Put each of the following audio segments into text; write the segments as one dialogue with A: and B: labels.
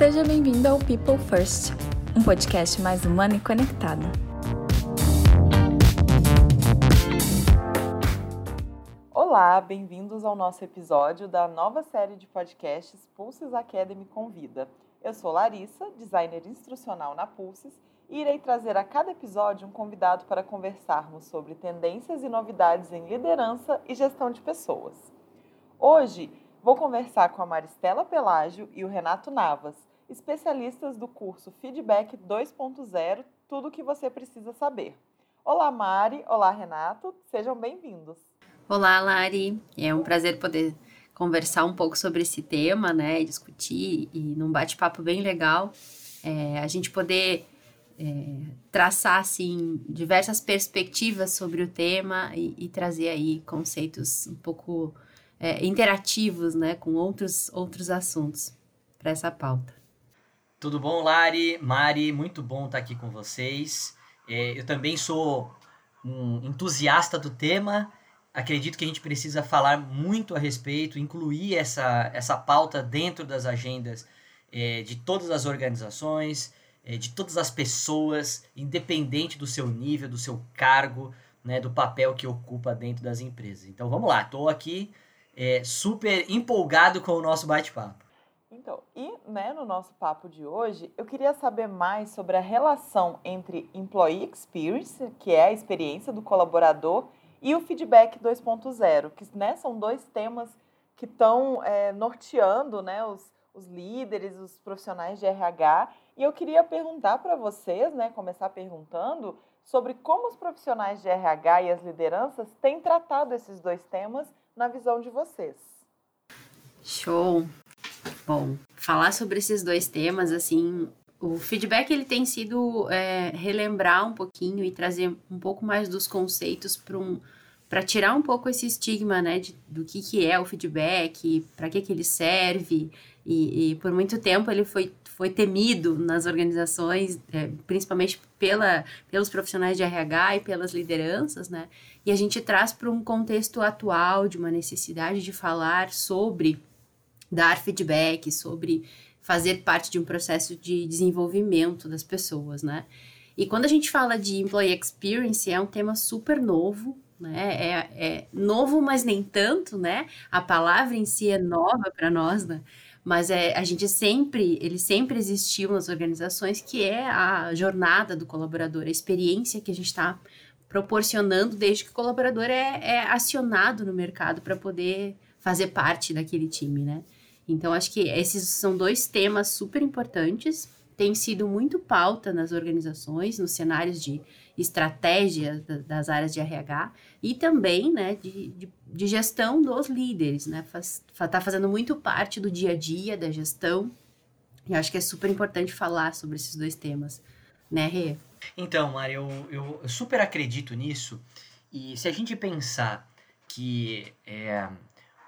A: Seja bem-vindo ao People First, um podcast mais humano e conectado.
B: Olá, bem-vindos ao nosso episódio da nova série de podcasts Pulses Academy Convida. Eu sou Larissa, designer instrucional na Pulses, e irei trazer a cada episódio um convidado para conversarmos sobre tendências e novidades em liderança e gestão de pessoas. Hoje, vou conversar com a Maristela Pelágio e o Renato Navas, especialistas do curso Feedback 2.0 Tudo o que você precisa saber. Olá, Mari. Olá, Renato. Sejam bem-vindos.
C: Olá, Lari. É um prazer poder conversar um pouco sobre esse tema, né? Discutir e num bate-papo bem legal, é, a gente poder é, traçar assim diversas perspectivas sobre o tema e, e trazer aí conceitos um pouco é, interativos, né, com outros outros assuntos para essa pauta.
D: Tudo bom, Lari, Mari? Muito bom estar aqui com vocês. É, eu também sou um entusiasta do tema. Acredito que a gente precisa falar muito a respeito, incluir essa, essa pauta dentro das agendas é, de todas as organizações, é, de todas as pessoas, independente do seu nível, do seu cargo, né, do papel que ocupa dentro das empresas. Então vamos lá, estou aqui é, super empolgado com o nosso bate-papo.
B: Então, e né, no nosso papo de hoje, eu queria saber mais sobre a relação entre Employee Experience, que é a experiência do colaborador, e o Feedback 2.0, que né, são dois temas que estão é, norteando né, os, os líderes, os profissionais de RH. E eu queria perguntar para vocês, né, começar perguntando sobre como os profissionais de RH e as lideranças têm tratado esses dois temas na visão de vocês.
C: Show! Bom, falar sobre esses dois temas, assim, o feedback ele tem sido é, relembrar um pouquinho e trazer um pouco mais dos conceitos para um para tirar um pouco esse estigma, né, de, do que, que é o feedback, para que, que ele serve, e, e, por muito tempo ele foi, foi temido nas organizações, é, principalmente pela, pelos profissionais de RH e pelas lideranças, né, e a gente traz para um contexto atual de uma necessidade de falar sobre dar feedback, sobre fazer parte de um processo de desenvolvimento das pessoas, né? E quando a gente fala de employee experience, é um tema super novo, né? É, é novo, mas nem tanto, né? A palavra em si é nova para nós, né? Mas é, a gente sempre, ele sempre existiu nas organizações, que é a jornada do colaborador, a experiência que a gente está proporcionando desde que o colaborador é, é acionado no mercado para poder fazer parte daquele time, né? Então, acho que esses são dois temas super importantes, tem sido muito pauta nas organizações, nos cenários de estratégia das áreas de RH e também né, de, de, de gestão dos líderes, né? Faz, tá fazendo muito parte do dia a dia da gestão. E acho que é super importante falar sobre esses dois temas, né, Rê?
D: Então, Mari, eu, eu super acredito nisso. E se a gente pensar que é,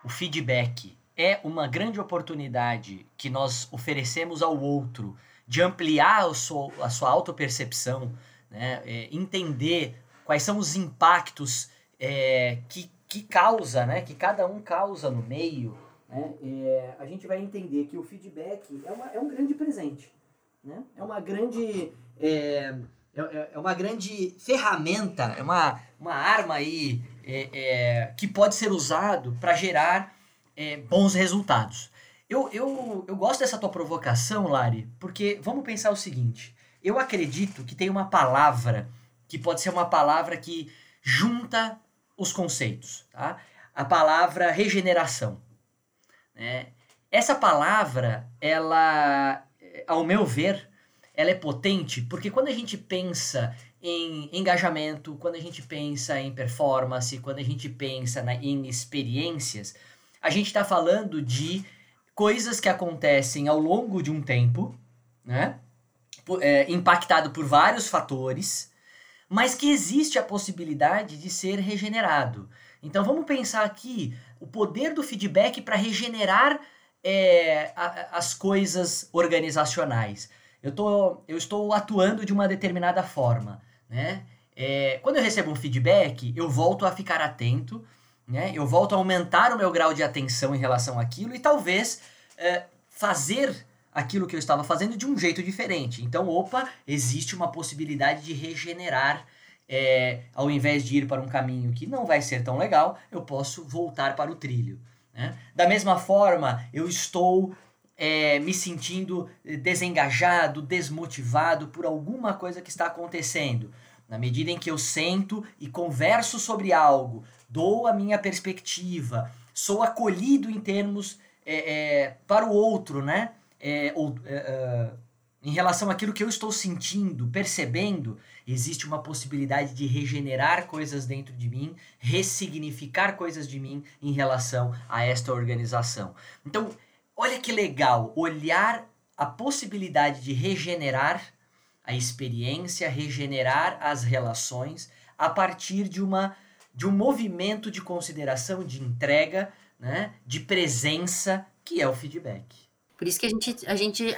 D: o feedback é uma grande oportunidade que nós oferecemos ao outro de ampliar a sua, a sua autopercepção, né? É, entender quais são os impactos é, que, que causa, né? que cada um causa no meio, né? É, a gente vai entender que o feedback é, uma, é um grande presente. Né? É uma grande. É, é, é uma grande ferramenta, é uma, uma arma aí é, é, que pode ser usado para gerar é, bons resultados. Eu, eu, eu gosto dessa tua provocação, Lari, porque vamos pensar o seguinte: eu acredito que tem uma palavra que pode ser uma palavra que junta os conceitos, tá? A palavra regeneração. Né? Essa palavra, ela, ao meu ver, ela é potente porque quando a gente pensa em engajamento, quando a gente pensa em performance, quando a gente pensa na, em experiências, a gente está falando de coisas que acontecem ao longo de um tempo, né? É, impactado por vários fatores, mas que existe a possibilidade de ser regenerado. Então vamos pensar aqui o poder do feedback para regenerar é, a, as coisas organizacionais. Eu, tô, eu estou atuando de uma determinada forma. Né? É, quando eu recebo um feedback, eu volto a ficar atento né? Eu volto a aumentar o meu grau de atenção em relação àquilo e talvez é, fazer aquilo que eu estava fazendo de um jeito diferente. Então, opa, existe uma possibilidade de regenerar. É, ao invés de ir para um caminho que não vai ser tão legal, eu posso voltar para o trilho. Né? Da mesma forma, eu estou é, me sentindo desengajado, desmotivado por alguma coisa que está acontecendo. Na medida em que eu sento e converso sobre algo, dou a minha perspectiva, sou acolhido em termos é, é, para o outro, né? É, ou, é, é, em relação àquilo que eu estou sentindo, percebendo, existe uma possibilidade de regenerar coisas dentro de mim, ressignificar coisas de mim em relação a esta organização. Então, olha que legal olhar a possibilidade de regenerar a experiência, regenerar as relações a partir de uma de um movimento de consideração, de entrega, né, de presença, que é o feedback.
C: Por isso que a gente, a gente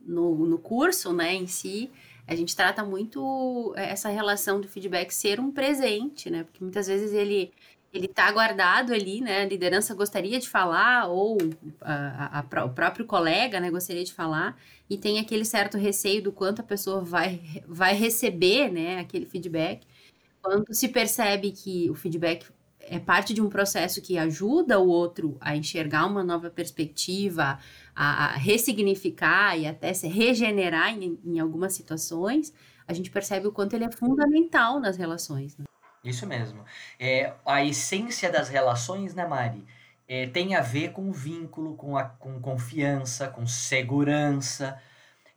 C: no, no curso, né, em si, a gente trata muito essa relação do feedback ser um presente, né? Porque muitas vezes ele ele está guardado ali, né? A liderança gostaria de falar, ou a, a, a, o próprio colega né, gostaria de falar, e tem aquele certo receio do quanto a pessoa vai, vai receber né, aquele feedback. Quando se percebe que o feedback é parte de um processo que ajuda o outro a enxergar uma nova perspectiva, a, a ressignificar e até se regenerar em, em, algumas situações, a gente percebe o quanto ele é fundamental nas relações. Né?
D: Isso mesmo. É, a essência das relações, né, Mari? é, tem a ver com vínculo, com, a, com confiança, com segurança.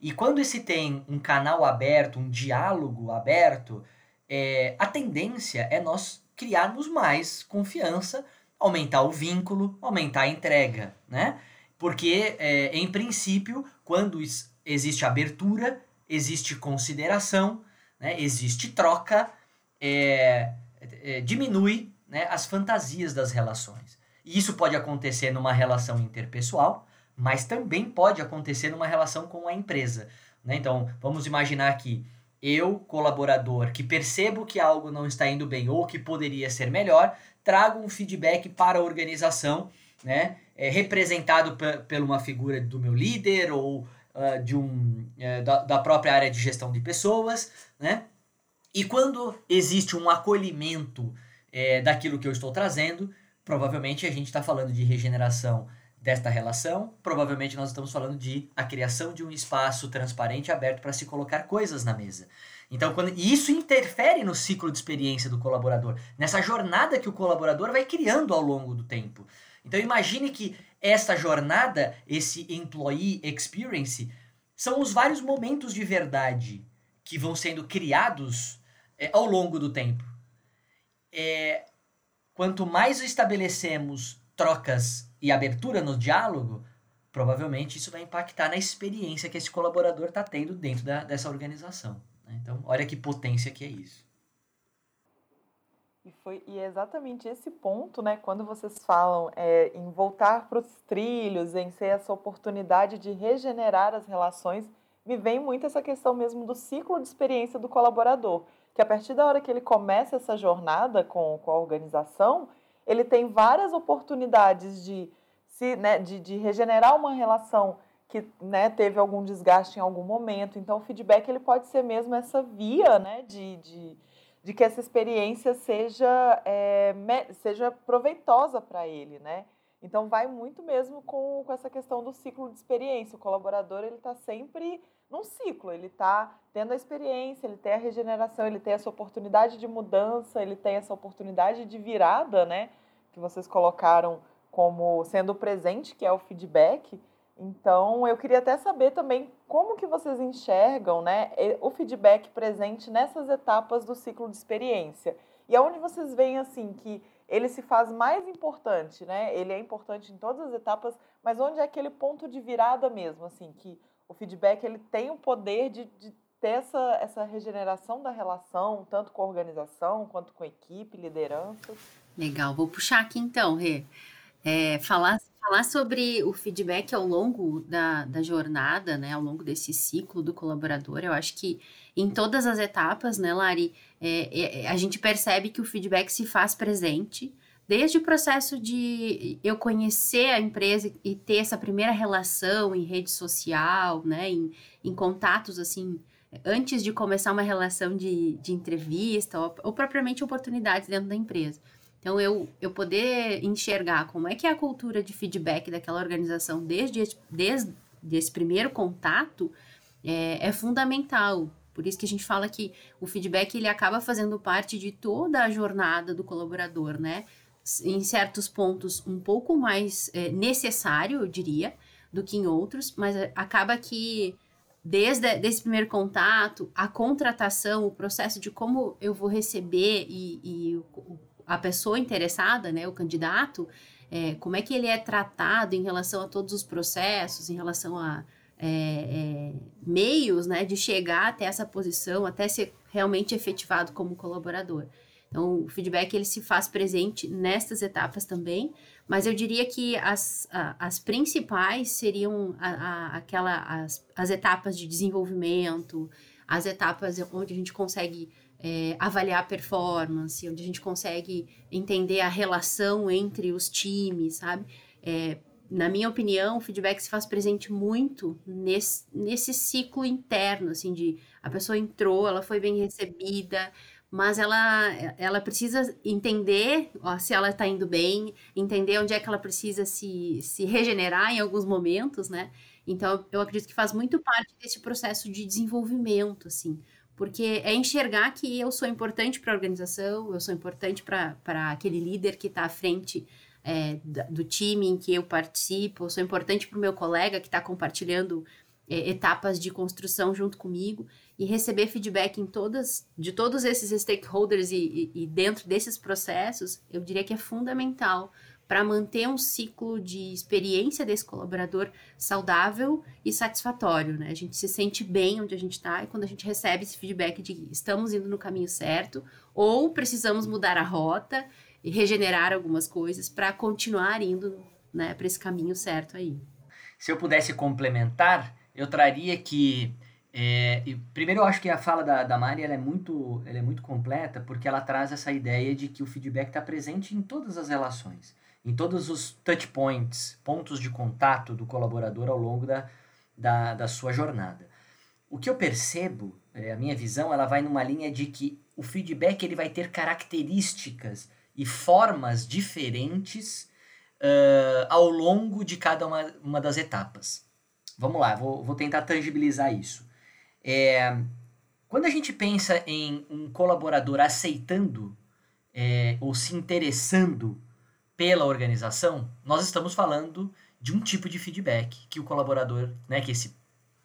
D: E quando se tem um canal aberto, um diálogo aberto, é, a tendência é nós criarmos mais confiança, aumentar o vínculo, aumentar a entrega, né? Porque, é, em princípio, quando existe abertura, existe consideração, né? existe troca, é, é, diminui né, as fantasias das relações. E isso pode acontecer numa relação interpessoal, mas também pode acontecer numa relação com a empresa. Né? Então, vamos imaginar que eu, colaborador, que percebo que algo não está indo bem ou que poderia ser melhor, trago um feedback para a organização, né? É, representado por uma figura do meu líder ou uh, de um, uh, da, da própria área de gestão de pessoas, né? E quando existe um acolhimento é, daquilo que eu estou trazendo, provavelmente a gente está falando de regeneração desta relação, provavelmente nós estamos falando de a criação de um espaço transparente aberto para se colocar coisas na mesa. Então, quando, isso interfere no ciclo de experiência do colaborador, nessa jornada que o colaborador vai criando ao longo do tempo. Então, imagine que esta jornada, esse employee experience, são os vários momentos de verdade que vão sendo criados é, ao longo do tempo. É, quanto mais estabelecemos trocas e abertura no diálogo, provavelmente isso vai impactar na experiência que esse colaborador está tendo dentro da, dessa organização. Né? Então, olha que potência que é isso.
B: E, foi, e é exatamente esse ponto, né, quando vocês falam é, em voltar para os trilhos, em ser essa oportunidade de regenerar as relações, me vem muito essa questão mesmo do ciclo de experiência do colaborador que a partir da hora que ele começa essa jornada com, com a organização, ele tem várias oportunidades de, se, né, de, de regenerar uma relação que né, teve algum desgaste em algum momento. Então, o feedback ele pode ser mesmo essa via né, de, de, de que essa experiência seja, é, seja proveitosa para ele. Né? Então, vai muito mesmo com, com essa questão do ciclo de experiência. O colaborador ele está sempre num ciclo. Ele está tendo a experiência, ele tem a regeneração, ele tem essa oportunidade de mudança, ele tem essa oportunidade de virada, né? Que vocês colocaram como sendo presente, que é o feedback. Então, eu queria até saber também como que vocês enxergam, né, o feedback presente nessas etapas do ciclo de experiência. E aonde vocês veem assim que ele se faz mais importante, né? Ele é importante em todas as etapas, mas onde é aquele ponto de virada mesmo, assim, que o feedback ele tem o poder de, de ter essa, essa regeneração da relação, tanto com a organização quanto com a equipe, liderança.
C: Legal, vou puxar aqui então, Rê. É, falar, falar sobre o feedback ao longo da, da jornada, né, ao longo desse ciclo do colaborador, eu acho que em todas as etapas, né, Lari, é, é, a gente percebe que o feedback se faz presente desde o processo de eu conhecer a empresa e ter essa primeira relação em rede social, né, em, em contatos assim, antes de começar uma relação de, de entrevista ou, ou propriamente oportunidades dentro da empresa. Então, eu, eu poder enxergar como é que é a cultura de feedback daquela organização desde, desde esse primeiro contato é, é fundamental. Por isso que a gente fala que o feedback ele acaba fazendo parte de toda a jornada do colaborador, né? Em certos pontos um pouco mais é, necessário, eu diria, do que em outros, mas acaba que desde esse primeiro contato, a contratação, o processo de como eu vou receber e, e a pessoa interessada, né, o candidato, é, como é que ele é tratado em relação a todos os processos, em relação a é, é, meios né, de chegar até essa posição, até ser realmente efetivado como colaborador. Então, o feedback ele se faz presente nestas etapas também, mas eu diria que as, as principais seriam a, a, aquela, as, as etapas de desenvolvimento, as etapas onde a gente consegue é, avaliar a performance, onde a gente consegue entender a relação entre os times, sabe? É, na minha opinião, o feedback se faz presente muito nesse, nesse ciclo interno, assim, de a pessoa entrou, ela foi bem recebida, mas ela, ela precisa entender ó, se ela está indo bem, entender onde é que ela precisa se, se regenerar em alguns momentos, né? Então, eu acredito que faz muito parte desse processo de desenvolvimento, assim, porque é enxergar que eu sou importante para a organização, eu sou importante para aquele líder que está à frente é, do time em que eu participo, eu sou importante para o meu colega que está compartilhando é, etapas de construção junto comigo e receber feedback em todas, de todos esses stakeholders e, e, e dentro desses processos, eu diria que é fundamental para manter um ciclo de experiência desse colaborador saudável e satisfatório, né? A gente se sente bem onde a gente está e quando a gente recebe esse feedback de estamos indo no caminho certo ou precisamos mudar a rota e regenerar algumas coisas para continuar indo, né, para esse caminho certo aí.
D: Se eu pudesse complementar, eu traria que é, primeiro, eu acho que a fala da, da Mari é, muito, é muito completa porque ela traz essa ideia de que o feedback está presente em todas as relações, em todos os touch points, pontos de contato do colaborador ao longo da, da, da sua jornada. O que eu percebo, é, a minha visão, ela vai numa linha de que o feedback ele vai ter características e formas diferentes uh, ao longo de cada uma, uma das etapas. Vamos lá, vou, vou tentar tangibilizar isso. É, quando a gente pensa em um colaborador aceitando é, ou se interessando pela organização, nós estamos falando de um tipo de feedback que o colaborador, né, que esse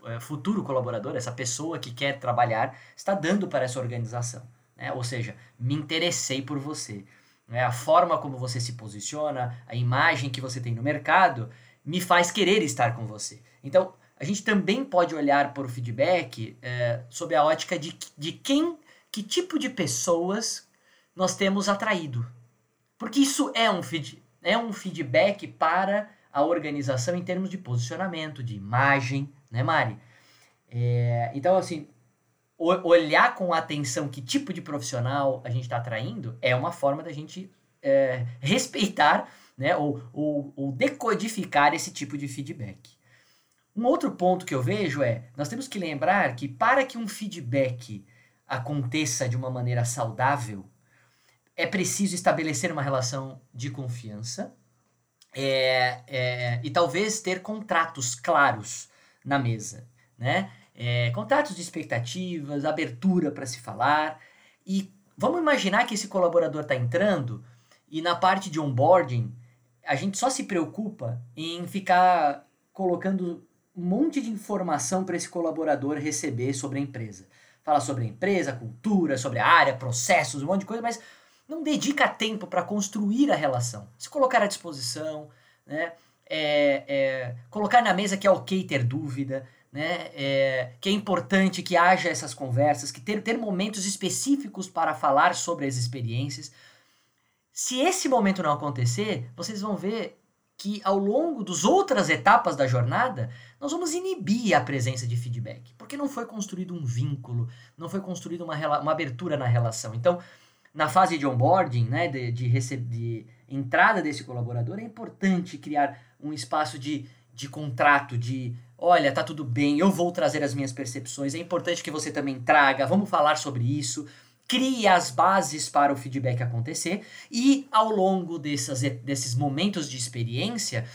D: é, futuro colaborador, essa pessoa que quer trabalhar, está dando para essa organização. Né? Ou seja, me interessei por você. Né? A forma como você se posiciona, a imagem que você tem no mercado, me faz querer estar com você. Então, a gente também pode olhar para o feedback é, sob a ótica de, de quem, que tipo de pessoas nós temos atraído. Porque isso é um, feed, é um feedback para a organização em termos de posicionamento, de imagem, né, Mari? É, então, assim, olhar com atenção que tipo de profissional a gente está atraindo é uma forma da gente é, respeitar né, ou, ou, ou decodificar esse tipo de feedback. Um outro ponto que eu vejo é, nós temos que lembrar que para que um feedback aconteça de uma maneira saudável, é preciso estabelecer uma relação de confiança é, é, e talvez ter contratos claros na mesa, né? É, contratos de expectativas, abertura para se falar e vamos imaginar que esse colaborador está entrando e na parte de onboarding a gente só se preocupa em ficar colocando um monte de informação para esse colaborador receber sobre a empresa. Fala sobre a empresa, cultura, sobre a área, processos, um monte de coisa, mas não dedica tempo para construir a relação. Se colocar à disposição, né? É, é, colocar na mesa que é ok ter dúvida, né? É, que é importante que haja essas conversas, que ter, ter momentos específicos para falar sobre as experiências. Se esse momento não acontecer, vocês vão ver que ao longo das outras etapas da jornada, nós vamos inibir a presença de feedback, porque não foi construído um vínculo, não foi construída uma, uma abertura na relação. Então, na fase de onboarding, né, de, de, de, entrada desse colaborador, é importante criar um espaço de, de contrato, de olha, tá tudo bem, eu vou trazer as minhas percepções, é importante que você também traga, vamos falar sobre isso. Crie as bases para o feedback acontecer e, ao longo dessas, desses momentos de experiência,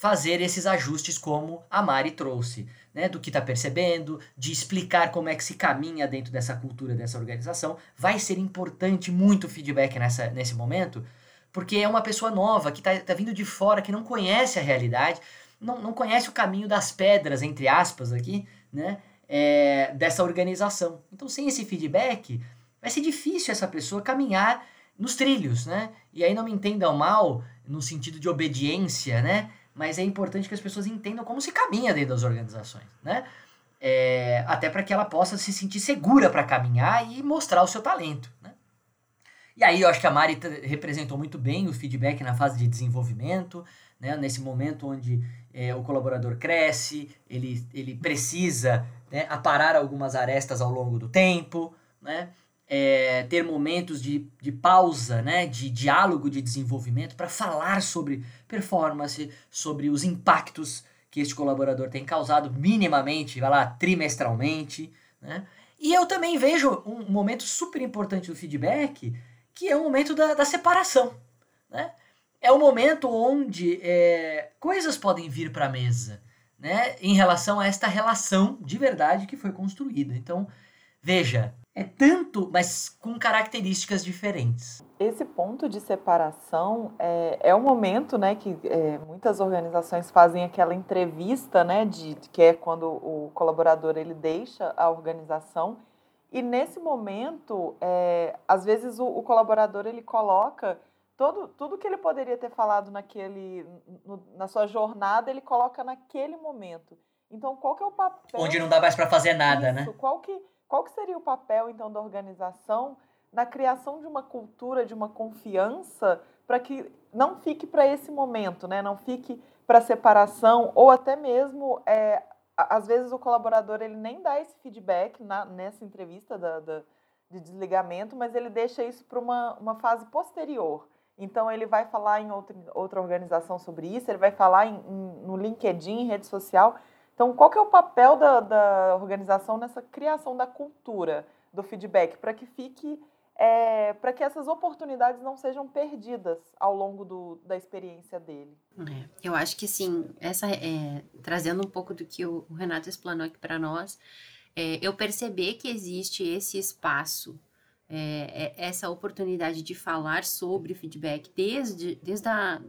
D: fazer esses ajustes como a Mari trouxe, né, do que está percebendo, de explicar como é que se caminha dentro dessa cultura, dessa organização. Vai ser importante muito feedback nessa, nesse momento, porque é uma pessoa nova que está tá vindo de fora, que não conhece a realidade, não, não conhece o caminho das pedras, entre aspas, aqui, né, é, dessa organização. Então, sem esse feedback, vai ser difícil essa pessoa caminhar nos trilhos, né? E aí não me entendam mal no sentido de obediência, né? mas é importante que as pessoas entendam como se caminha dentro das organizações, né? É, até para que ela possa se sentir segura para caminhar e mostrar o seu talento, né? E aí eu acho que a Mari representou muito bem o feedback na fase de desenvolvimento, né? Nesse momento onde é, o colaborador cresce, ele, ele precisa né, aparar algumas arestas ao longo do tempo, né? É, ter momentos de, de pausa, né, de diálogo de desenvolvimento para falar sobre performance, sobre os impactos que este colaborador tem causado minimamente, vai lá, trimestralmente, né? E eu também vejo um momento super importante do feedback, que é o momento da, da separação, né? É o momento onde é, coisas podem vir para a mesa, né? Em relação a esta relação de verdade que foi construída. Então, veja, é tanto, mas com características diferentes.
B: Esse ponto de separação é, é um momento, né, que é, muitas organizações fazem aquela entrevista, né, de que é quando o colaborador ele deixa a organização e nesse momento, é, às vezes o, o, colaborador ele coloca todo, tudo que ele poderia ter falado naquele, no, na sua jornada, ele coloca naquele momento. Então, qual que é o papel?
D: Onde não dá mais para fazer nada, né?
B: né? Qual que qual que seria o papel, então, da organização na criação de uma cultura, de uma confiança, para que não fique para esse momento, né? não fique para separação, ou até mesmo, é, às vezes, o colaborador ele nem dá esse feedback na, nessa entrevista da, da, de desligamento, mas ele deixa isso para uma, uma fase posterior. Então, ele vai falar em outra, outra organização sobre isso, ele vai falar em, em, no LinkedIn, em rede social. Então, qual que é o papel da, da organização nessa criação da cultura do feedback para que fique é, para que essas oportunidades não sejam perdidas ao longo do, da experiência dele.
C: É, eu acho que sim, essa é, trazendo um pouco do que o, Renato explanou aqui para nós, é, eu perceber que existe esse espaço, é, é, essa oportunidade de falar sobre feedback desde, desde a,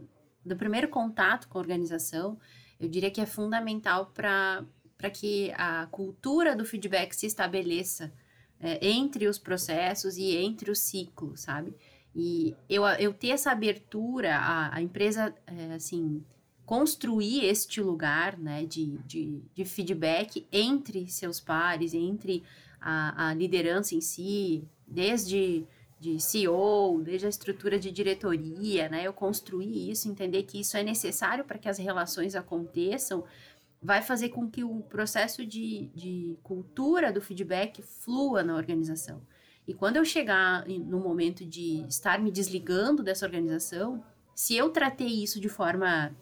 C: do primeiro contato com a organização, eu diria que é fundamental para que a cultura do feedback se estabeleça é, entre os processos e entre o ciclo, sabe? E eu, eu ter essa abertura, a, a empresa, é, assim, construir este lugar né, de, de, de, feedback entre seus pares, entre a, a liderança em si, desde de CEO, desde a estrutura de diretoria, né? Eu construir isso, entender que isso é necessário para que as relações aconteçam, vai fazer com que o processo de, de cultura do feedback flua na organização. E quando eu chegar no momento de estar me desligando dessa organização, se eu tratei isso de forma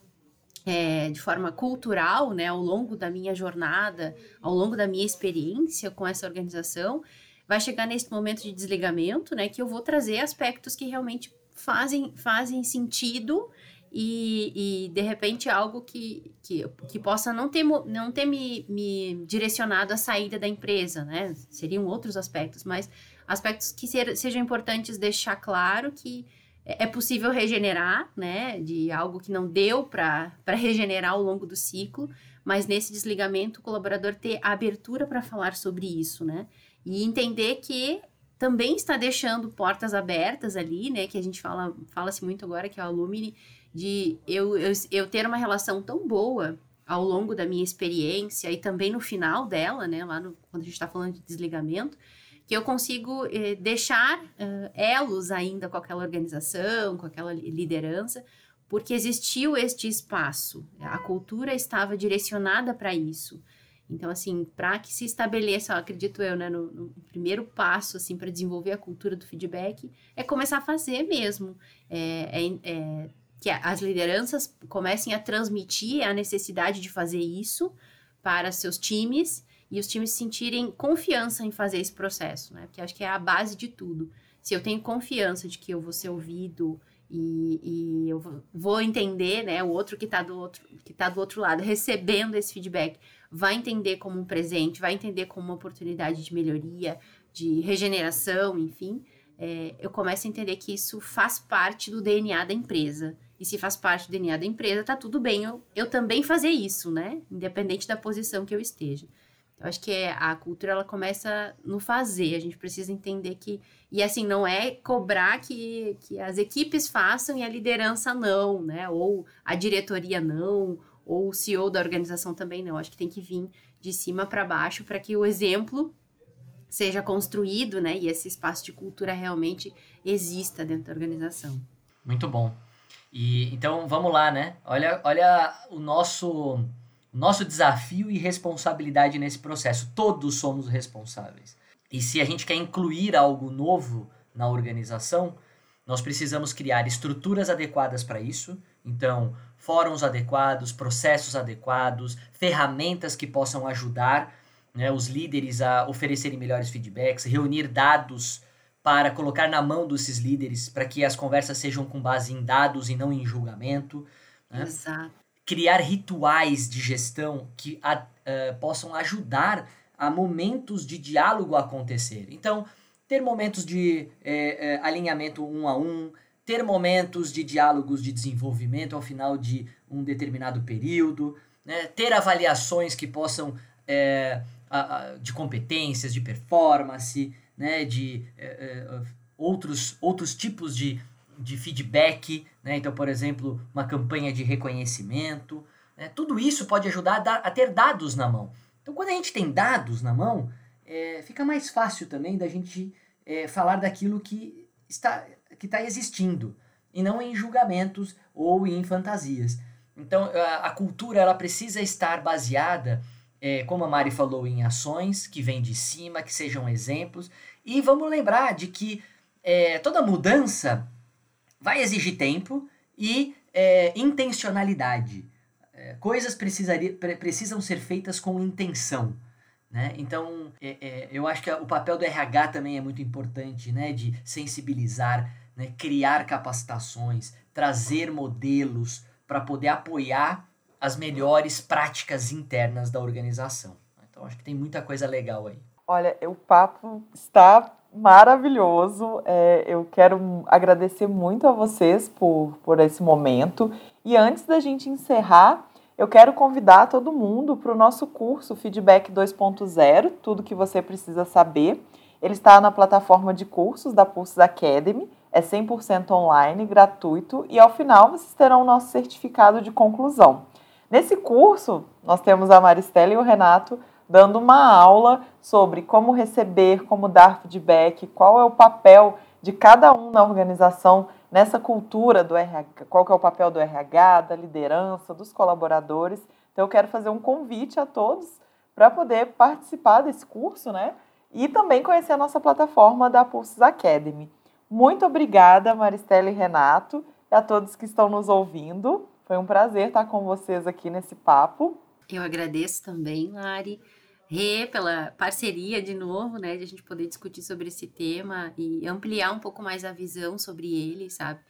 C: é, de forma cultural, né, ao longo da minha jornada, ao longo da minha experiência com essa organização, vai chegar nesse momento de desligamento, né, que eu vou trazer aspectos que realmente fazem, fazem sentido e, e de repente algo que, que, que possa não ter, não ter me, me direcionado à saída da empresa, né? Seriam outros aspectos, mas aspectos que ser, sejam importantes deixar claro que é, é possível regenerar, né? De algo que não deu para regenerar ao longo do ciclo, mas nesse desligamento o colaborador ter a abertura para falar sobre isso, né? E entender que também está deixando portas abertas ali, né? Que a gente fala, fala-se muito agora, que é o Alumni, de eu, eu, eu ter uma relação tão boa ao longo da minha experiência e também no final dela, né? Lá no, quando a gente está falando de desligamento, que eu consigo eh, deixar uh, elos ainda com aquela organização, com aquela liderança, porque existiu este espaço, a cultura estava direcionada para isso. Então, assim, para que se estabeleça, acredito eu, né, no, no primeiro passo, assim, para desenvolver a cultura do feedback, é começar a fazer mesmo. É, é, é, que as lideranças comecem a transmitir a necessidade de fazer isso para seus times e os times sentirem confiança em fazer esse processo, né? Porque acho que é a base de tudo. Se eu tenho confiança de que eu vou ser ouvido e, e eu vou entender, né, o outro que está do outro que tá do outro lado recebendo esse feedback, vai entender como um presente, vai entender como uma oportunidade de melhoria, de regeneração, enfim, é, eu começo a entender que isso faz parte do DNA da empresa. E se faz parte do DNA da empresa, tá tudo bem eu, eu também fazer isso, né? Independente da posição que eu esteja. Eu acho que é, a cultura ela começa no fazer. A gente precisa entender que. E assim, não é cobrar que, que as equipes façam e a liderança não, né? Ou a diretoria não, ou o CEO da organização também não. Acho que tem que vir de cima para baixo para que o exemplo seja construído, né? E esse espaço de cultura realmente exista dentro da organização.
D: Muito bom. E então vamos lá, né? Olha, olha o nosso nosso desafio e responsabilidade nesse processo. Todos somos responsáveis. E se a gente quer incluir algo novo na organização, nós precisamos criar estruturas adequadas para isso. Então, fóruns adequados, processos adequados, ferramentas que possam ajudar né, os líderes a oferecerem melhores feedbacks, reunir dados para colocar na mão desses líderes para que as conversas sejam com base em dados e não em julgamento. Né?
C: Exato.
D: Criar rituais de gestão que a, uh, possam ajudar a momentos de diálogo acontecer. Então, ter momentos de eh, eh, alinhamento um a um, ter momentos de diálogos de desenvolvimento ao final de um determinado período, né? ter avaliações que possam eh, de competências, de performance, né, de é, é, outros, outros tipos de, de feedback. Né? Então, por exemplo, uma campanha de reconhecimento. Né? Tudo isso pode ajudar a, dar, a, ter dados na mão. Então, quando a gente tem dados na mão, é, fica mais fácil também da gente é, falar daquilo que está, que está existindo e não em julgamentos ou em fantasias. Então, a, a cultura ela precisa estar baseada é, como a Mari falou, em ações que vêm de cima, que sejam exemplos. E vamos lembrar de que é, toda mudança vai exigir tempo e é, intencionalidade. É, coisas pre precisam ser feitas com intenção. Né? Então, é, é, eu acho que o papel do RH também é muito importante, né? de sensibilizar, né? criar capacitações, trazer modelos para poder apoiar as melhores práticas internas da organização. Então acho que tem muita coisa legal aí.
B: Olha, o papo está maravilhoso. É, eu quero agradecer muito a vocês por, por esse momento. E antes da gente encerrar, eu quero convidar todo mundo para o nosso curso Feedback 2.0, tudo que você precisa saber. Ele está na plataforma de cursos da Pulses Academy, é 100% online, gratuito, e ao final vocês terão o nosso certificado de conclusão. Nesse curso, nós temos a Maristela e o Renato dando uma aula sobre como receber, como dar feedback, qual é o papel de cada um na organização nessa cultura do RH, qual é o papel do RH, da liderança, dos colaboradores. Então eu quero fazer um convite a todos para poder participar desse curso, né? E também conhecer a nossa plataforma da Pulses Academy. Muito obrigada, Maristela e Renato, e a todos que estão nos ouvindo. Foi um prazer estar com vocês aqui nesse papo.
C: Eu agradeço também, Lari. Rê, pela parceria de novo, né, de a gente poder discutir sobre esse tema e ampliar um pouco mais a visão sobre ele, sabe?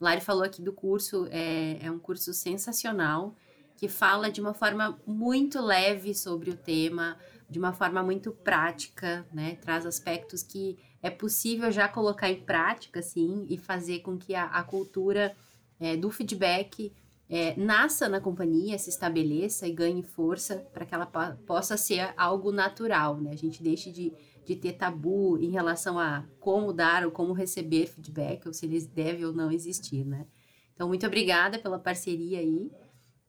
C: Lari falou aqui do curso, é, é um curso sensacional, que fala de uma forma muito leve sobre o tema, de uma forma muito prática, né? Traz aspectos que é possível já colocar em prática, assim, e fazer com que a, a cultura é, do feedback é, nasça na companhia, se estabeleça e ganhe força para que ela possa ser algo natural, né? A gente deixe de, de ter tabu em relação a como dar ou como receber feedback, ou se eles devem ou não existir, né? Então, muito obrigada pela parceria aí.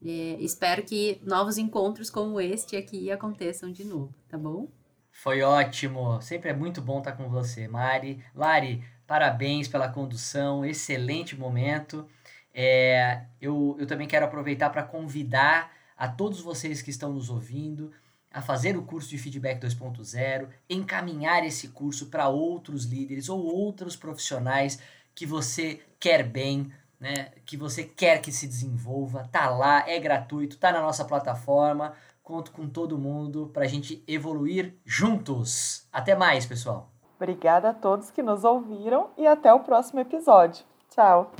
C: É, espero que novos encontros como este aqui aconteçam de novo, tá bom?
D: Foi ótimo. Sempre é muito bom estar com você, Mari. Lari, parabéns pela condução, excelente momento. É, eu, eu também quero aproveitar para convidar a todos vocês que estão nos ouvindo a fazer o curso de feedback 2.0, encaminhar esse curso para outros líderes ou outros profissionais que você quer bem, né, que você quer que se desenvolva, tá lá, é gratuito, tá na nossa plataforma. Conto com todo mundo para a gente evoluir juntos. Até mais, pessoal.
B: Obrigada a todos que nos ouviram e até o próximo episódio. Tchau!